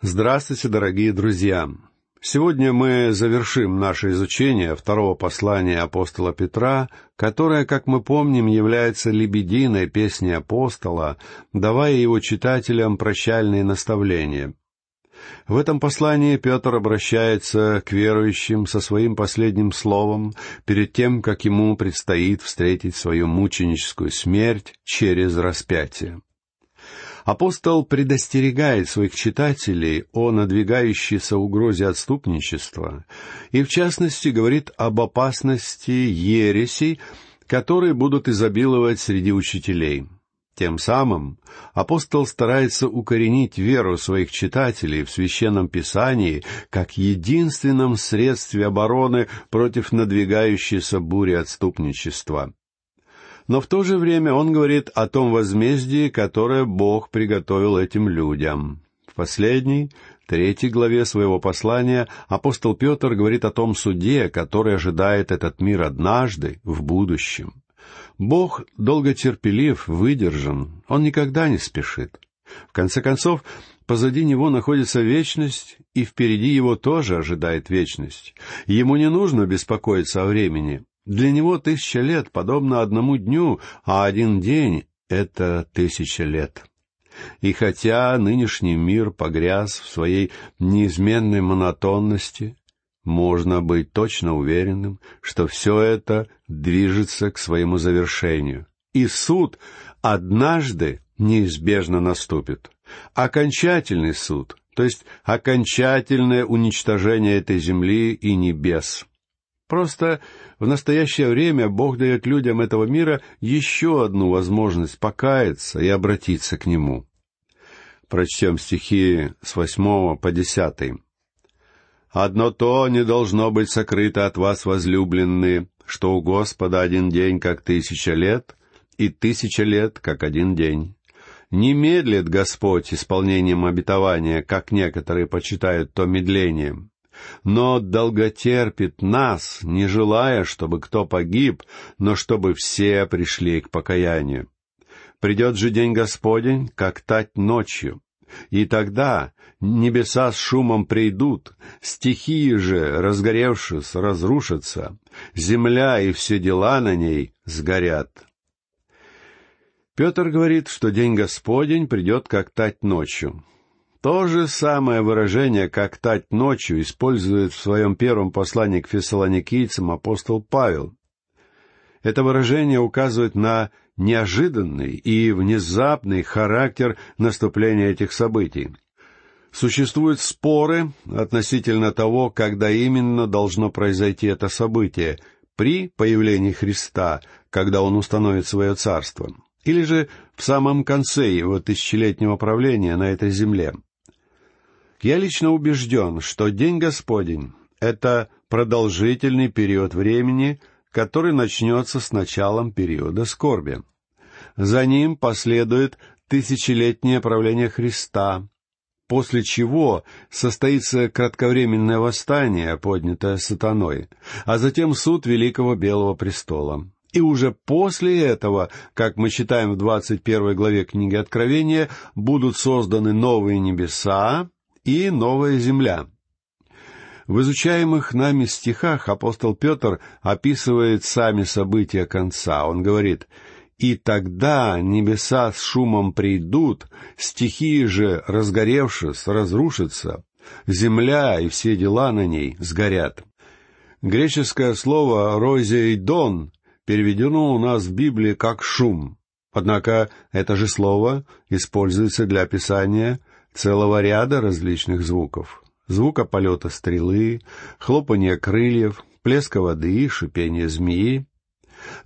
Здравствуйте, дорогие друзья! Сегодня мы завершим наше изучение второго послания апостола Петра, которое, как мы помним, является лебединой песней апостола, давая его читателям прощальные наставления. В этом послании Петр обращается к верующим со своим последним словом перед тем, как ему предстоит встретить свою мученическую смерть через распятие. Апостол предостерегает своих читателей о надвигающейся угрозе отступничества и, в частности, говорит об опасности ересей, которые будут изобиловать среди учителей. Тем самым апостол старается укоренить веру своих читателей в Священном Писании как единственном средстве обороны против надвигающейся бури отступничества но в то же время он говорит о том возмездии, которое Бог приготовил этим людям. В последней, третьей главе своего послания апостол Петр говорит о том суде, который ожидает этот мир однажды, в будущем. Бог долготерпелив, выдержан, Он никогда не спешит. В конце концов, позади него находится вечность, и впереди его тоже ожидает вечность. Ему не нужно беспокоиться о времени. Для него тысяча лет подобно одному дню, а один день — это тысяча лет. И хотя нынешний мир погряз в своей неизменной монотонности, можно быть точно уверенным, что все это движется к своему завершению. И суд однажды неизбежно наступит. Окончательный суд, то есть окончательное уничтожение этой земли и небес. Просто в настоящее время Бог дает людям этого мира еще одну возможность покаяться и обратиться к Нему. Прочтем стихи с восьмого по десятый. «Одно то не должно быть сокрыто от вас, возлюбленные, что у Господа один день, как тысяча лет, и тысяча лет, как один день. Не медлит Господь исполнением обетования, как некоторые почитают то медлением, но долготерпит нас, не желая, чтобы кто погиб, но чтобы все пришли к покаянию. Придет же день Господень, как тать ночью, и тогда небеса с шумом придут, стихии же, разгоревшись, разрушатся, земля и все дела на ней сгорят. Петр говорит, что день Господень придет как тать ночью. То же самое выражение, как «тать ночью», использует в своем первом послании к фессалоникийцам апостол Павел. Это выражение указывает на неожиданный и внезапный характер наступления этих событий. Существуют споры относительно того, когда именно должно произойти это событие, при появлении Христа, когда Он установит свое царство, или же в самом конце его тысячелетнего правления на этой земле – я лично убежден, что День Господень — это продолжительный период времени, который начнется с началом периода скорби. За ним последует тысячелетнее правление Христа, после чего состоится кратковременное восстание, поднятое сатаной, а затем суд Великого Белого Престола. И уже после этого, как мы читаем в двадцать первой главе книги Откровения, будут созданы новые небеса и новая земля. В изучаемых нами стихах апостол Петр описывает сами события конца. Он говорит, «И тогда небеса с шумом придут, стихии же, разгоревшись, разрушатся, земля и все дела на ней сгорят». Греческое слово «розейдон» переведено у нас в Библии как «шум». Однако это же слово используется для описания целого ряда различных звуков. Звука полета стрелы, хлопанье крыльев, плеска воды, шипение змеи.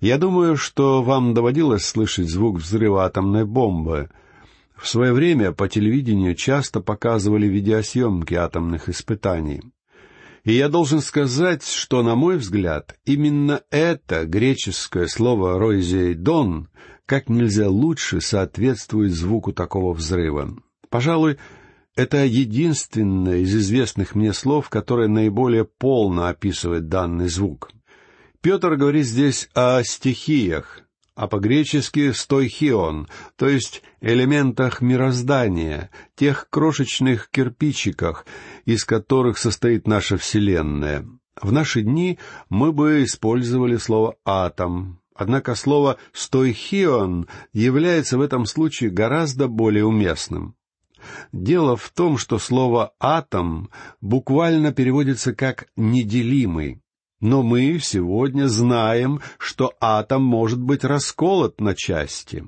Я думаю, что вам доводилось слышать звук взрыва атомной бомбы. В свое время по телевидению часто показывали видеосъемки атомных испытаний. И я должен сказать, что, на мой взгляд, именно это греческое слово «ройзейдон» как нельзя лучше соответствует звуку такого взрыва. Пожалуй, это единственное из известных мне слов, которое наиболее полно описывает данный звук. Петр говорит здесь о стихиях, а по-гречески «стойхион», то есть элементах мироздания, тех крошечных кирпичиках, из которых состоит наша Вселенная. В наши дни мы бы использовали слово «атом», однако слово «стойхион» является в этом случае гораздо более уместным. Дело в том, что слово «атом» буквально переводится как «неделимый», но мы сегодня знаем, что атом может быть расколот на части.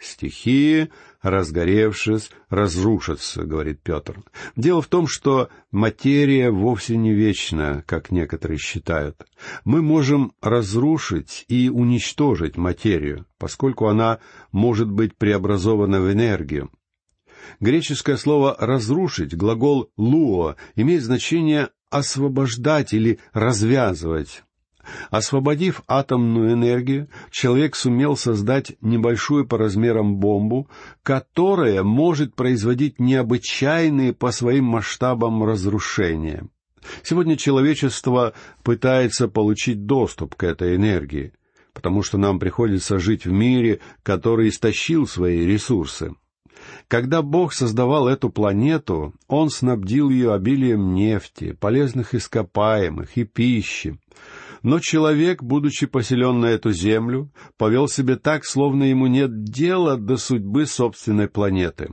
Стихии, разгоревшись, разрушатся, говорит Петр. Дело в том, что материя вовсе не вечна, как некоторые считают. Мы можем разрушить и уничтожить материю, поскольку она может быть преобразована в энергию. Греческое слово «разрушить», глагол «луо», имеет значение освобождать или развязывать. Освободив атомную энергию, человек сумел создать небольшую по размерам бомбу, которая может производить необычайные по своим масштабам разрушения. Сегодня человечество пытается получить доступ к этой энергии, потому что нам приходится жить в мире, который истощил свои ресурсы. Когда Бог создавал эту планету, Он снабдил ее обилием нефти, полезных ископаемых и пищи. Но человек, будучи поселен на эту землю, повел себя так, словно ему нет дела до судьбы собственной планеты.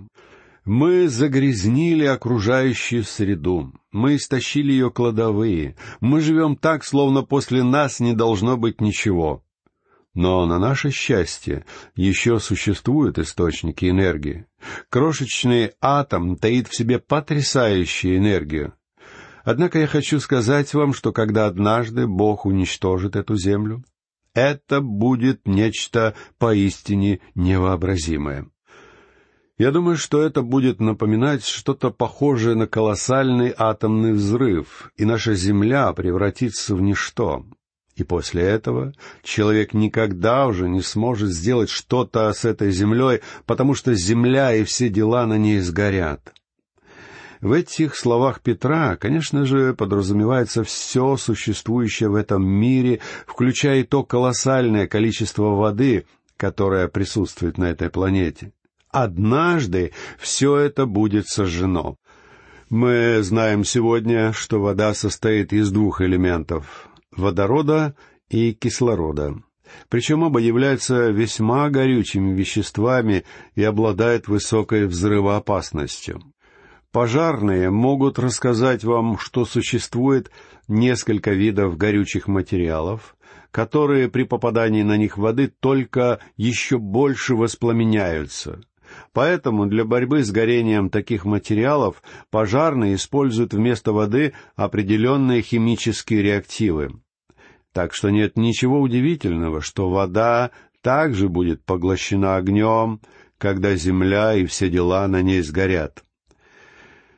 Мы загрязнили окружающую среду, мы истощили ее кладовые, мы живем так, словно после нас не должно быть ничего. Но на наше счастье еще существуют источники энергии. Крошечный атом таит в себе потрясающую энергию. Однако я хочу сказать вам, что когда однажды Бог уничтожит эту землю, это будет нечто поистине невообразимое. Я думаю, что это будет напоминать что-то похожее на колоссальный атомный взрыв, и наша Земля превратится в ничто. И после этого человек никогда уже не сможет сделать что-то с этой землей, потому что земля и все дела на ней сгорят. В этих словах Петра, конечно же, подразумевается все существующее в этом мире, включая и то колоссальное количество воды, которое присутствует на этой планете. Однажды все это будет сожжено. Мы знаем сегодня, что вода состоит из двух элементов водорода и кислорода. Причем оба являются весьма горючими веществами и обладают высокой взрывоопасностью. Пожарные могут рассказать вам, что существует несколько видов горючих материалов, которые при попадании на них воды только еще больше воспламеняются. Поэтому для борьбы с горением таких материалов пожарные используют вместо воды определенные химические реактивы. Так что нет ничего удивительного, что вода также будет поглощена огнем, когда земля и все дела на ней сгорят.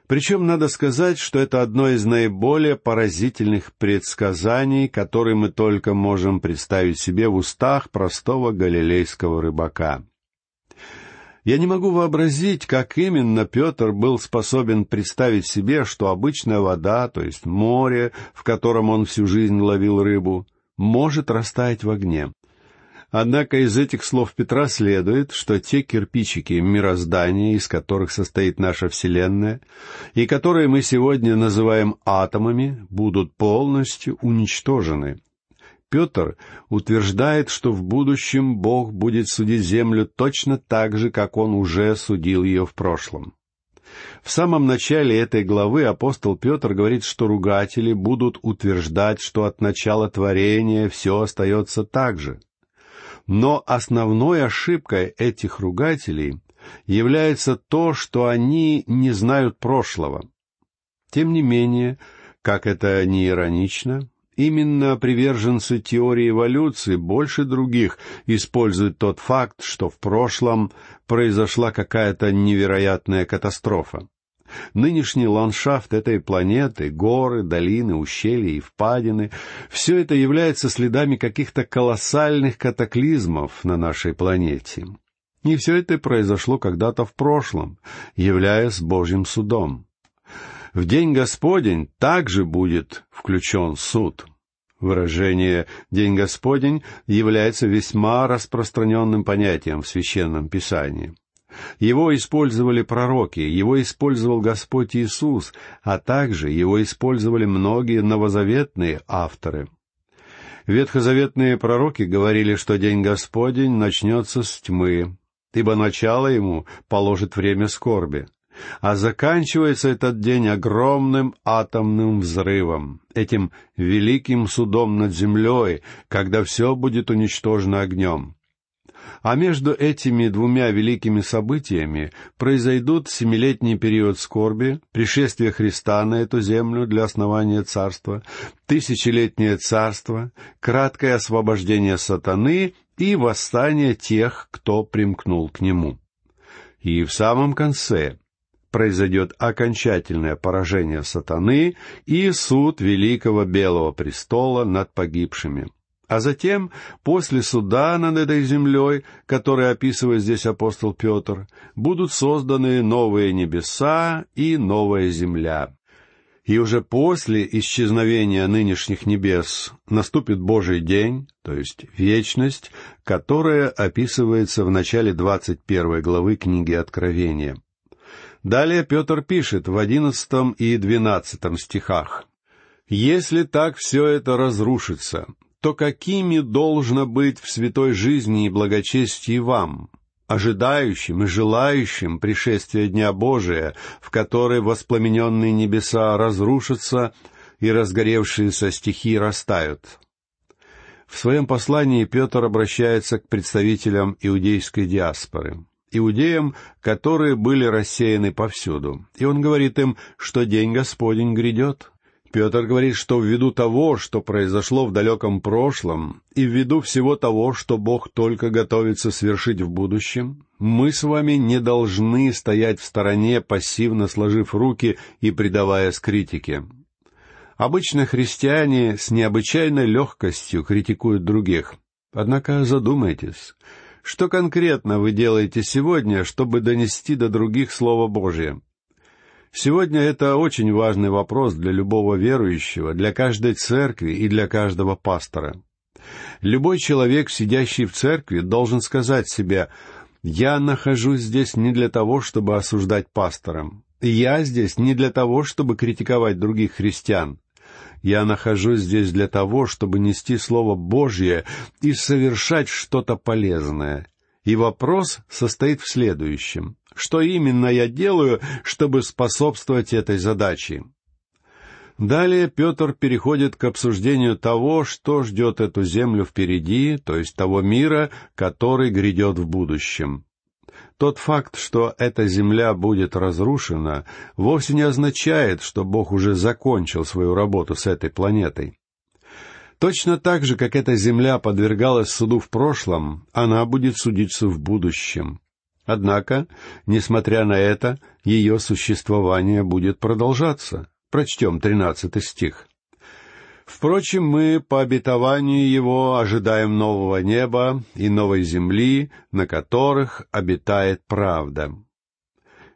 Причем надо сказать, что это одно из наиболее поразительных предсказаний, которые мы только можем представить себе в устах простого галилейского рыбака. Я не могу вообразить, как именно Петр был способен представить себе, что обычная вода, то есть море, в котором он всю жизнь ловил рыбу, может растаять в огне. Однако из этих слов Петра следует, что те кирпичики мироздания, из которых состоит наша Вселенная, и которые мы сегодня называем атомами, будут полностью уничтожены — Петр утверждает, что в будущем Бог будет судить землю точно так же, как он уже судил ее в прошлом. В самом начале этой главы апостол Петр говорит, что ругатели будут утверждать, что от начала творения все остается так же. Но основной ошибкой этих ругателей является то, что они не знают прошлого. Тем не менее, как это не иронично, Именно приверженцы теории эволюции больше других используют тот факт, что в прошлом произошла какая-то невероятная катастрофа. Нынешний ландшафт этой планеты, горы, долины, ущелья и впадины — все это является следами каких-то колоссальных катаклизмов на нашей планете. И все это произошло когда-то в прошлом, являясь Божьим судом в день Господень также будет включен суд. Выражение «День Господень» является весьма распространенным понятием в Священном Писании. Его использовали пророки, его использовал Господь Иисус, а также его использовали многие новозаветные авторы. Ветхозаветные пророки говорили, что День Господень начнется с тьмы, ибо начало ему положит время скорби. А заканчивается этот день огромным атомным взрывом, этим великим судом над землей, когда все будет уничтожено огнем. А между этими двумя великими событиями произойдут семилетний период скорби, пришествие Христа на эту землю для основания царства, тысячелетнее царство, краткое освобождение сатаны и восстание тех, кто примкнул к нему. И в самом конце произойдет окончательное поражение сатаны и суд Великого Белого Престола над погибшими. А затем, после суда над этой землей, который описывает здесь апостол Петр, будут созданы новые небеса и новая земля. И уже после исчезновения нынешних небес наступит Божий день, то есть вечность, которая описывается в начале двадцать первой главы книги Откровения. Далее Петр пишет в одиннадцатом и двенадцатом стихах. «Если так все это разрушится, то какими должно быть в святой жизни и благочестии вам, ожидающим и желающим пришествия Дня Божия, в который воспламененные небеса разрушатся и разгоревшиеся стихи растают?» В своем послании Петр обращается к представителям иудейской диаспоры иудеям, которые были рассеяны повсюду. И он говорит им, что день Господень грядет. Петр говорит, что ввиду того, что произошло в далеком прошлом, и ввиду всего того, что Бог только готовится свершить в будущем, мы с вами не должны стоять в стороне, пассивно сложив руки и предаваясь критике. Обычно христиане с необычайной легкостью критикуют других. Однако задумайтесь, что конкретно вы делаете сегодня, чтобы донести до других Слово Божье? Сегодня это очень важный вопрос для любого верующего, для каждой церкви и для каждого пастора. Любой человек, сидящий в церкви, должен сказать себе, «Я нахожусь здесь не для того, чтобы осуждать пастора. Я здесь не для того, чтобы критиковать других христиан. Я нахожусь здесь для того, чтобы нести Слово Божье и совершать что-то полезное. И вопрос состоит в следующем. Что именно я делаю, чтобы способствовать этой задаче? Далее Петр переходит к обсуждению того, что ждет эту землю впереди, то есть того мира, который грядет в будущем. Тот факт, что эта земля будет разрушена, вовсе не означает, что Бог уже закончил свою работу с этой планетой. Точно так же, как эта земля подвергалась суду в прошлом, она будет судиться в будущем. Однако, несмотря на это, ее существование будет продолжаться. Прочтем тринадцатый стих. Впрочем, мы по обетованию Его ожидаем нового неба и новой земли, на которых обитает правда.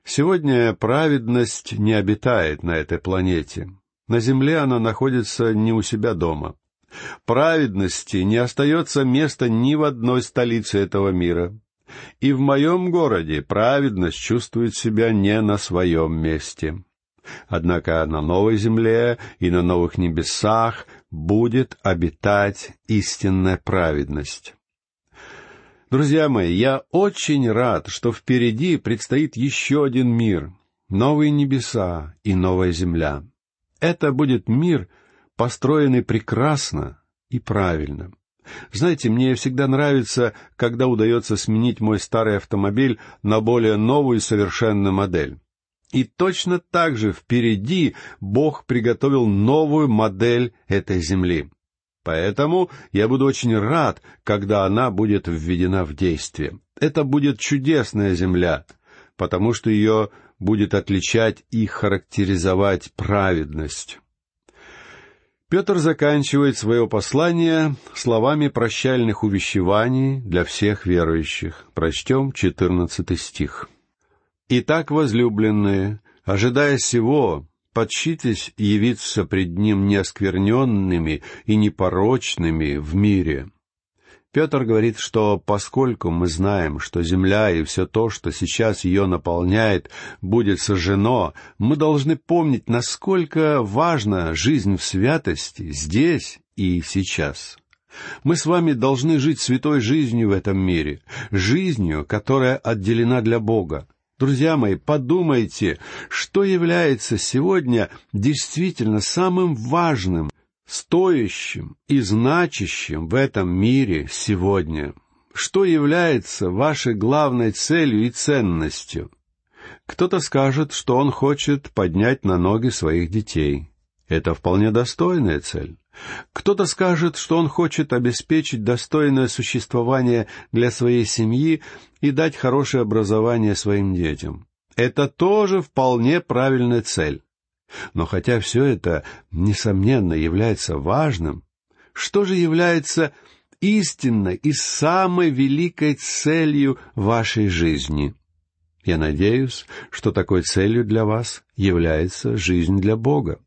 Сегодня праведность не обитает на этой планете. На земле она находится не у себя дома. Праведности не остается места ни в одной столице этого мира. И в моем городе праведность чувствует себя не на своем месте. Однако на новой земле и на новых небесах будет обитать истинная праведность. Друзья мои, я очень рад, что впереди предстоит еще один мир, новые небеса и новая земля. Это будет мир, построенный прекрасно и правильно. Знаете, мне всегда нравится, когда удается сменить мой старый автомобиль на более новую совершенную модель. И точно так же впереди Бог приготовил новую модель этой земли. Поэтому я буду очень рад, когда она будет введена в действие. Это будет чудесная земля, потому что ее будет отличать и характеризовать праведность. Петр заканчивает свое послание словами прощальных увещеваний для всех верующих. Прочтем четырнадцатый стих. «Итак, возлюбленные, ожидая сего, подщитесь явиться пред Ним неоскверненными и непорочными в мире». Петр говорит, что поскольку мы знаем, что земля и все то, что сейчас ее наполняет, будет сожжено, мы должны помнить, насколько важна жизнь в святости здесь и сейчас. Мы с вами должны жить святой жизнью в этом мире, жизнью, которая отделена для Бога. Друзья мои, подумайте, что является сегодня действительно самым важным, стоящим и значащим в этом мире сегодня. Что является вашей главной целью и ценностью? Кто-то скажет, что он хочет поднять на ноги своих детей. Это вполне достойная цель. Кто-то скажет, что он хочет обеспечить достойное существование для своей семьи и дать хорошее образование своим детям. Это тоже вполне правильная цель. Но хотя все это, несомненно, является важным, что же является истинной и самой великой целью вашей жизни? Я надеюсь, что такой целью для вас является жизнь для Бога.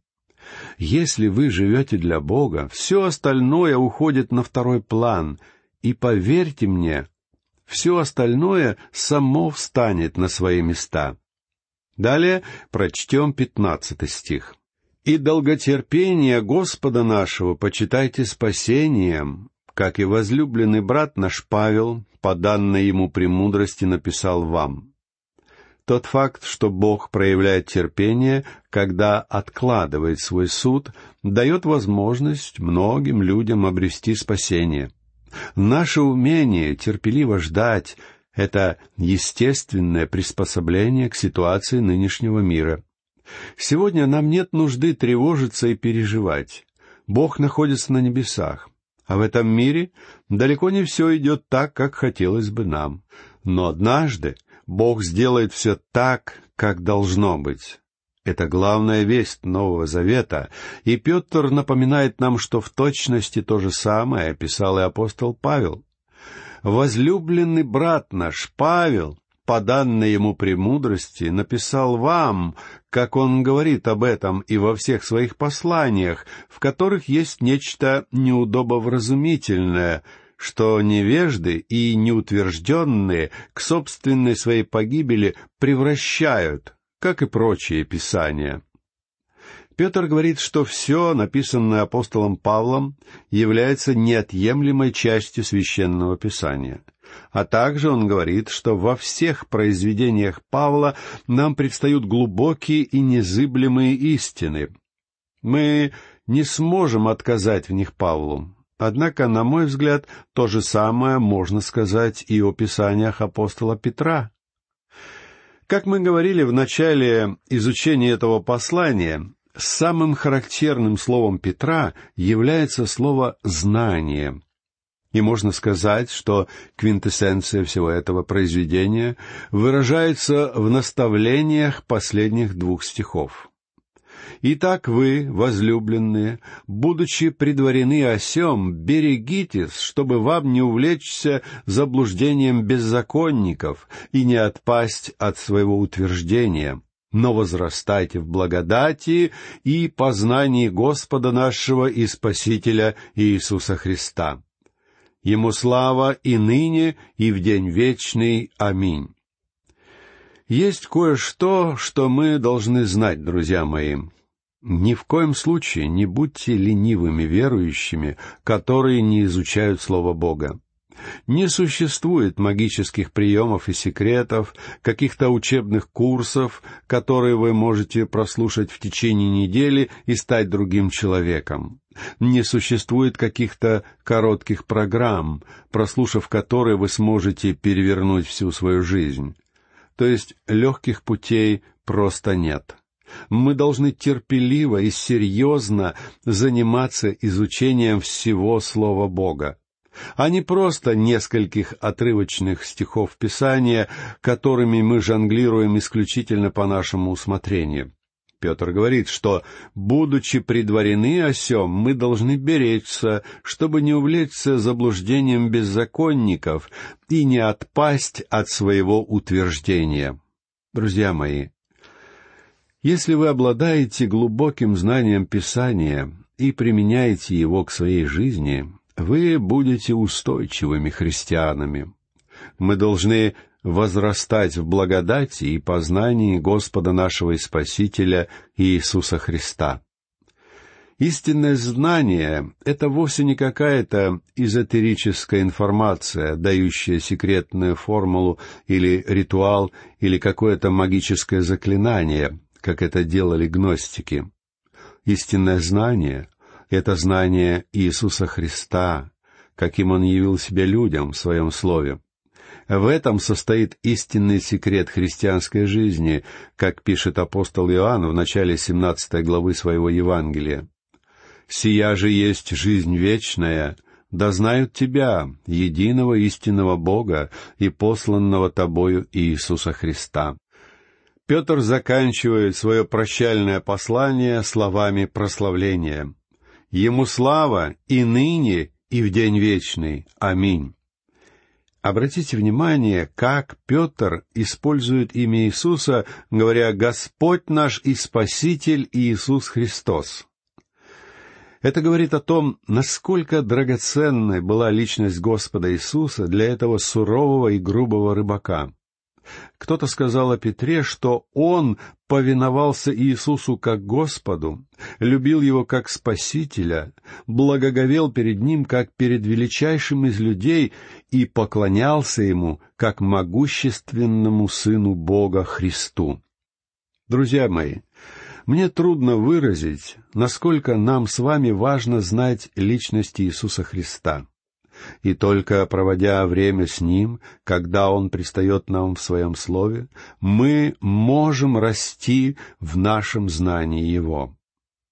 Если вы живете для Бога, все остальное уходит на второй план, и поверьте мне, все остальное само встанет на свои места. Далее прочтем пятнадцатый стих. «И долготерпение Господа нашего почитайте спасением, как и возлюбленный брат наш Павел, по данной ему премудрости, написал вам». Тот факт, что Бог проявляет терпение, когда откладывает свой суд, дает возможность многим людям обрести спасение. Наше умение терпеливо ждать — это естественное приспособление к ситуации нынешнего мира. Сегодня нам нет нужды тревожиться и переживать. Бог находится на небесах, а в этом мире далеко не все идет так, как хотелось бы нам. Но однажды Бог сделает все так, как должно быть. Это главная весть Нового Завета, и Петр напоминает нам, что в точности то же самое описал и апостол Павел. «Возлюбленный брат наш Павел, по данной ему премудрости, написал вам, как он говорит об этом и во всех своих посланиях, в которых есть нечто неудобовразумительное, что невежды и неутвержденные к собственной своей погибели превращают, как и прочие писания. Петр говорит, что все, написанное апостолом Павлом, является неотъемлемой частью священного писания. А также он говорит, что во всех произведениях Павла нам предстают глубокие и незыблемые истины. Мы не сможем отказать в них Павлу, Однако, на мой взгляд, то же самое можно сказать и о писаниях апостола Петра. Как мы говорили в начале изучения этого послания, самым характерным словом Петра является слово «знание». И можно сказать, что квинтэссенция всего этого произведения выражается в наставлениях последних двух стихов. Итак вы, возлюбленные, будучи предварены осем, берегитесь, чтобы вам не увлечься заблуждением беззаконников и не отпасть от своего утверждения, но возрастайте в благодати и познании Господа нашего и Спасителя Иисуса Христа. Ему слава и ныне, и в день вечный. Аминь. Есть кое-что, что мы должны знать, друзья мои. Ни в коем случае не будьте ленивыми верующими, которые не изучают Слово Бога. Не существует магических приемов и секретов, каких-то учебных курсов, которые вы можете прослушать в течение недели и стать другим человеком. Не существует каких-то коротких программ, прослушав которые вы сможете перевернуть всю свою жизнь. То есть легких путей просто нет. Мы должны терпеливо и серьезно заниматься изучением всего Слова Бога, а не просто нескольких отрывочных стихов Писания, которыми мы жонглируем исключительно по нашему усмотрению. Петр говорит, что, будучи предварены о сем, мы должны беречься, чтобы не увлечься заблуждением беззаконников и не отпасть от своего утверждения. Друзья мои, Если вы обладаете глубоким знанием Писания и применяете его к своей жизни, вы будете устойчивыми христианами. Мы должны возрастать в благодати и познании Господа нашего и Спасителя Иисуса Христа. Истинное знание — это вовсе не какая-то эзотерическая информация, дающая секретную формулу или ритуал, или какое-то магическое заклинание, как это делали гностики. Истинное знание — это знание Иисуса Христа, каким Он явил себя людям в Своем Слове. В этом состоит истинный секрет христианской жизни, как пишет апостол Иоанн в начале 17 главы своего Евангелия. Сия же есть жизнь вечная, да знают Тебя, единого истинного Бога и посланного Тобою Иисуса Христа». Петр заканчивает свое прощальное послание словами прославления. «Ему слава и ныне, и в день вечный. Аминь». Обратите внимание, как Петр использует имя Иисуса, говоря «Господь наш и Спаситель Иисус Христос». Это говорит о том, насколько драгоценной была личность Господа Иисуса для этого сурового и грубого рыбака. Кто-то сказал о Петре, что он повиновался Иисусу как Господу, любил его как Спасителя, благоговел перед ним как перед величайшим из людей и поклонялся ему как могущественному Сыну Бога Христу. Друзья мои, мне трудно выразить, насколько нам с вами важно знать личность Иисуса Христа. И только проводя время с Ним, когда Он предстает нам в Своем Слове, мы можем расти в нашем знании Его.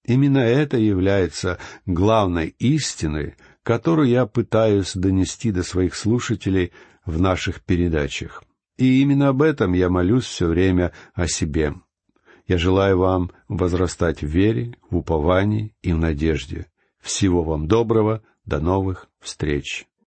Именно это является главной истиной, которую я пытаюсь донести до своих слушателей в наших передачах. И именно об этом я молюсь все время о себе. Я желаю вам возрастать в вере, в уповании и в надежде. Всего вам доброго, до новых встреч.